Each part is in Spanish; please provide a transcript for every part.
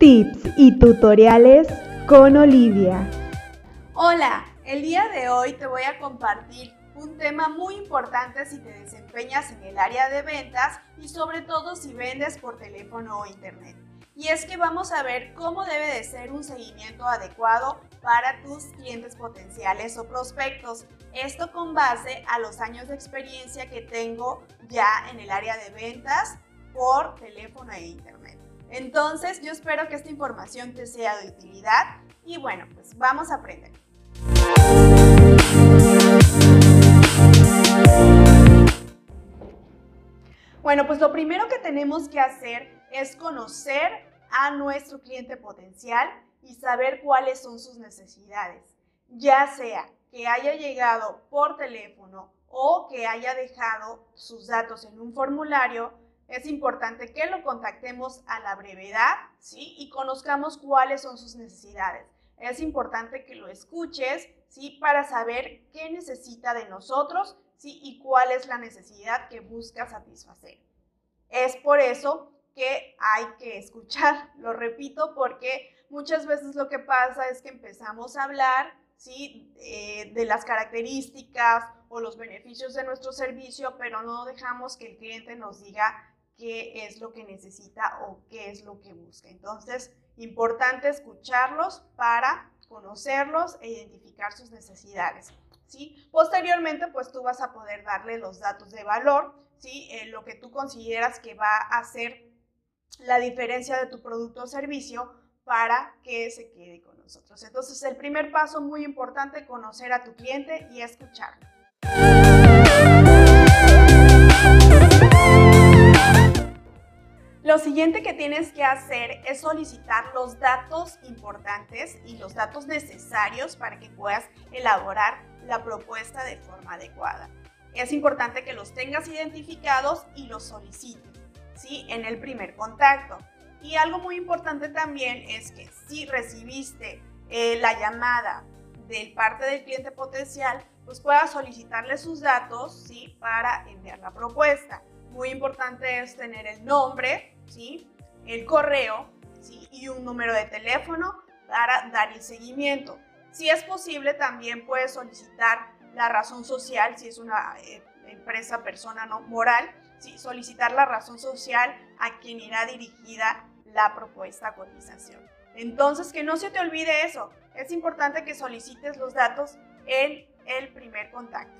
Tips y tutoriales con Olivia. Hola, el día de hoy te voy a compartir un tema muy importante si te desempeñas en el área de ventas y sobre todo si vendes por teléfono o internet. Y es que vamos a ver cómo debe de ser un seguimiento adecuado para tus clientes potenciales o prospectos. Esto con base a los años de experiencia que tengo ya en el área de ventas por teléfono e internet. Entonces, yo espero que esta información te sea de utilidad y bueno, pues vamos a aprender. Bueno, pues lo primero que tenemos que hacer es conocer a nuestro cliente potencial y saber cuáles son sus necesidades, ya sea que haya llegado por teléfono o que haya dejado sus datos en un formulario, es importante que lo contactemos a la brevedad, ¿sí? Y conozcamos cuáles son sus necesidades. Es importante que lo escuches, ¿sí? Para saber qué necesita de nosotros, ¿sí? Y cuál es la necesidad que busca satisfacer. Es por eso que hay que escuchar, lo repito, porque muchas veces lo que pasa es que empezamos a hablar, ¿sí? Eh, de las características o los beneficios de nuestro servicio, pero no dejamos que el cliente nos diga qué es lo que necesita o qué es lo que busca. Entonces, importante escucharlos para conocerlos e identificar sus necesidades. ¿sí? Posteriormente, pues tú vas a poder darle los datos de valor, ¿sí? Eh, lo que tú consideras que va a hacer la diferencia de tu producto o servicio para que se quede con nosotros. Entonces, el primer paso muy importante, conocer a tu cliente y escucharlo. Hacer es solicitar los datos importantes y los datos necesarios para que puedas elaborar la propuesta de forma adecuada. Es importante que los tengas identificados y los solicites, ¿sí? En el primer contacto. Y algo muy importante también es que si recibiste eh, la llamada del parte del cliente potencial, pues puedas solicitarle sus datos, ¿sí? Para enviar la propuesta. Muy importante es tener el nombre, ¿sí? El correo y un número de teléfono para dar el seguimiento. Si es posible, también puedes solicitar la razón social, si es una eh, empresa, persona no moral, ¿sí? solicitar la razón social a quien irá dirigida la propuesta cotización. Entonces, que no se te olvide eso. Es importante que solicites los datos en el primer contacto.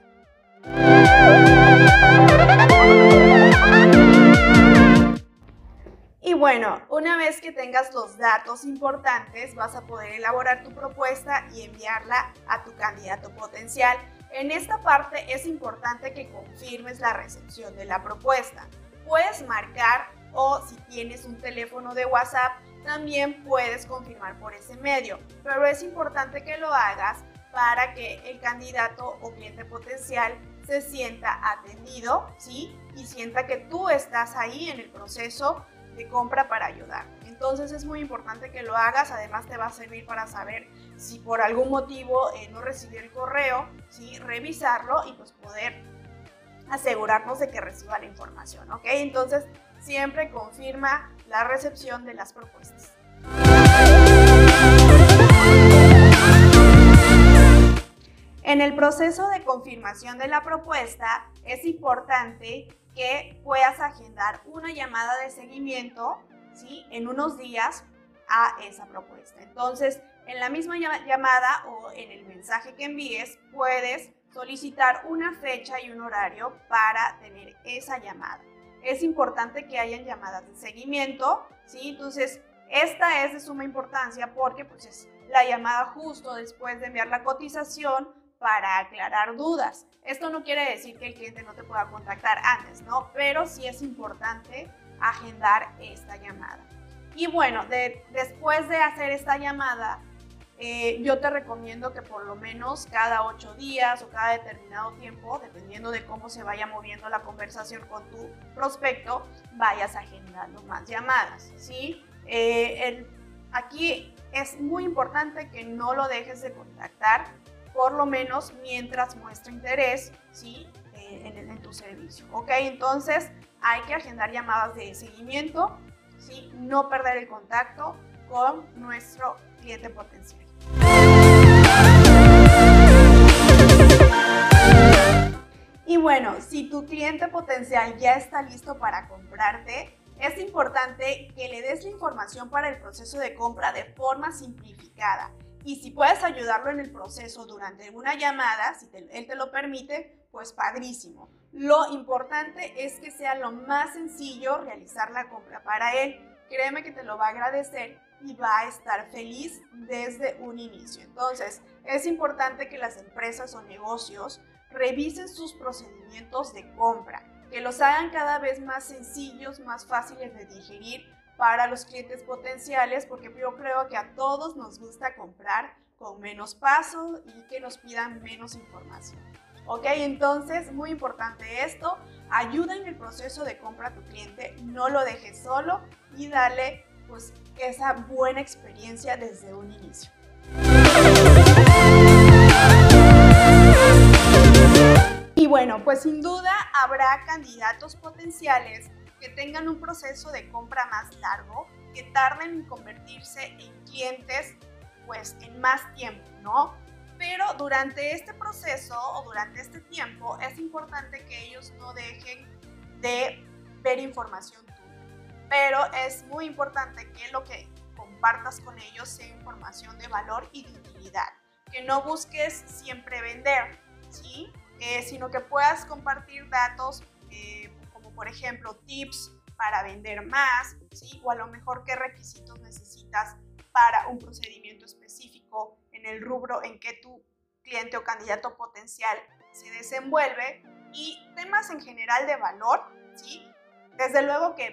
Bueno, una vez que tengas los datos importantes, vas a poder elaborar tu propuesta y enviarla a tu candidato potencial. En esta parte es importante que confirmes la recepción de la propuesta. Puedes marcar o si tienes un teléfono de WhatsApp, también puedes confirmar por ese medio. Pero es importante que lo hagas para que el candidato o cliente potencial se sienta atendido, ¿sí? Y sienta que tú estás ahí en el proceso de compra para ayudar. Entonces es muy importante que lo hagas, además te va a servir para saber si por algún motivo eh, no recibió el correo, ¿sí? revisarlo y pues poder asegurarnos de que reciba la información, ¿ok? Entonces siempre confirma la recepción de las propuestas. En el proceso de confirmación de la propuesta es importante que puedas agendar una llamada de seguimiento ¿sí? en unos días a esa propuesta. Entonces, en la misma llamada o en el mensaje que envíes, puedes solicitar una fecha y un horario para tener esa llamada. Es importante que hayan llamadas de seguimiento, ¿sí? Entonces, esta es de suma importancia porque pues, es la llamada justo después de enviar la cotización para aclarar dudas. Esto no quiere decir que el cliente no te pueda contactar antes, ¿no? Pero sí es importante agendar esta llamada. Y bueno, después de hacer esta llamada, eh, yo te recomiendo que por lo menos cada ocho días o cada determinado tiempo, dependiendo de cómo se vaya moviendo la conversación con tu prospecto, vayas agendando más llamadas, ¿sí? Eh, aquí es muy importante que no lo dejes de contactar por lo menos mientras muestra interés ¿sí? Eh, en, tu servicio. Entonces hay que agendar llamadas de seguimiento, ¿sí? no perder el contacto con nuestro cliente potencial. Y bueno, si tu cliente potencial ya está listo para comprarte, es importante que le des la información para el proceso de compra de forma simplificada. Y si puedes ayudarlo en el proceso durante una llamada, si él te lo permite, pues padrísimo. Lo importante es que sea lo más sencillo realizar la compra para él. Créeme que te lo va a agradecer y va a estar feliz desde un inicio. Entonces, es importante que las empresas o negocios revisen sus procedimientos de compra, que los hagan cada vez más sencillos, más fáciles de digerir para los clientes potenciales, porque yo creo que a todos nos gusta comprar con menos pasos y que nos pidan menos información. ¿Ok? Entonces, muy importante esto, ayuda en el proceso de compra a tu cliente, no lo dejes solo y dale pues esa buena experiencia desde un inicio. Y bueno, pues sin duda habrá candidatos potenciales que tengan un proceso de compra más largo, que tarden en convertirse en clientes pues en más tiempo, ¿no? Pero durante este proceso o durante este tiempo es importante que ellos no dejen de ver información tuya. Pero es muy importante que lo que compartas con ellos sea información de valor y de utilidad. Que no busques siempre vender, ¿sí? Eh, sino que puedas compartir datos eh, por ejemplo tips para vender más, ¿sí? O a lo mejor qué requisitos necesitas para un procedimiento específico en el rubro en que tu cliente o candidato potencial se desenvuelve y temas en general de valor, ¿sí? Desde luego que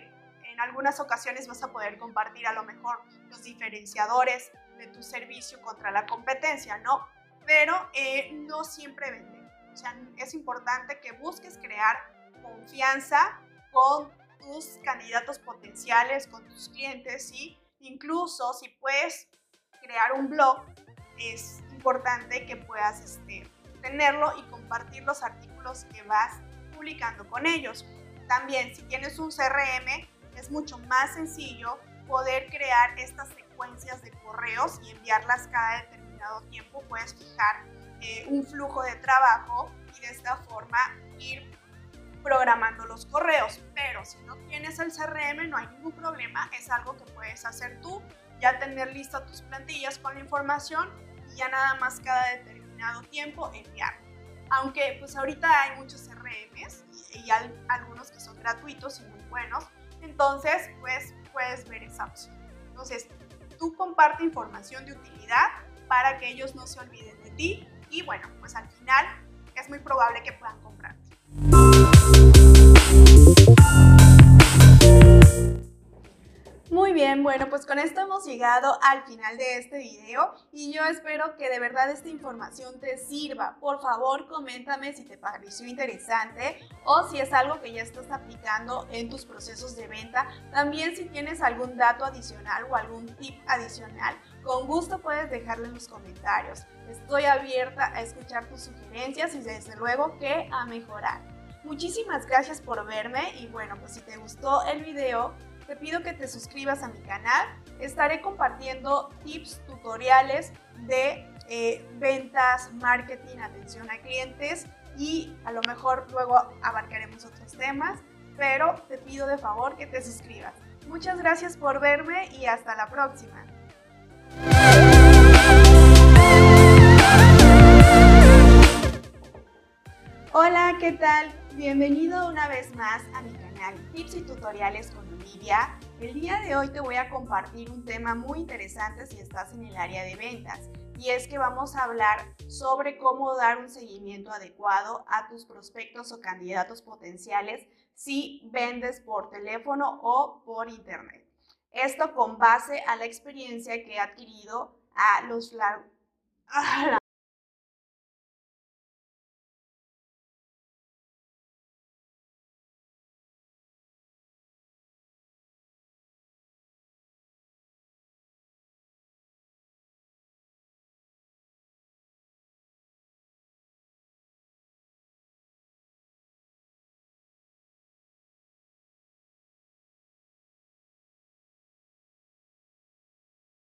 en algunas ocasiones vas a poder compartir a lo mejor los diferenciadores de tu servicio contra la competencia, ¿no? Pero eh, no siempre vender. O sea, es importante que busques crear confianza con tus candidatos potenciales, con tus clientes, ¿sí? Incluso si puedes crear un blog, es importante que puedas este, tenerlo y compartir los artículos que vas publicando con ellos. También, si tienes un CRM, es mucho más sencillo poder crear estas secuencias de correos y enviarlas cada determinado tiempo. Puedes fijar eh, un flujo de trabajo y de esta forma ir programando los correos. Pero si no tienes el CRM, no hay ningún problema, es algo que puedes hacer tú, ya tener listas tus plantillas con la información y ya nada más cada determinado tiempo enviar. Aunque pues ahorita hay muchos CRMs y, y algunos que son gratuitos y muy buenos, entonces pues puedes ver esa opción. Entonces, tú comparte información de utilidad para que ellos no se olviden de ti y bueno, pues al final es muy probable que puedan comprarte. Bueno, pues con esto hemos llegado al final de este video y yo espero que de verdad esta información te sirva. Por favor, coméntame si te pareció interesante o si es algo que ya estás aplicando en tus procesos de venta. También si tienes algún dato adicional o algún tip adicional, con gusto puedes dejarlo en los comentarios. Estoy abierta a escuchar tus sugerencias y desde luego que a mejorar. Muchísimas gracias por verme y bueno, pues si te gustó el video, te pido que te suscribas a mi canal. Estaré compartiendo tips, tutoriales de eh, ventas, marketing, atención a clientes y a lo mejor luego abarcaremos otros temas, pero te pido de favor que te suscribas. Muchas gracias por verme y hasta la próxima. Hola, ¿qué tal? Bienvenido una vez más a mi canal Tips y Tutoriales con Olivia. El día de hoy te voy a compartir un tema muy interesante si estás en el área de ventas y es que vamos a hablar sobre cómo dar un seguimiento adecuado a tus prospectos o candidatos potenciales si vendes por teléfono o por internet. Esto con base a la experiencia que he adquirido a los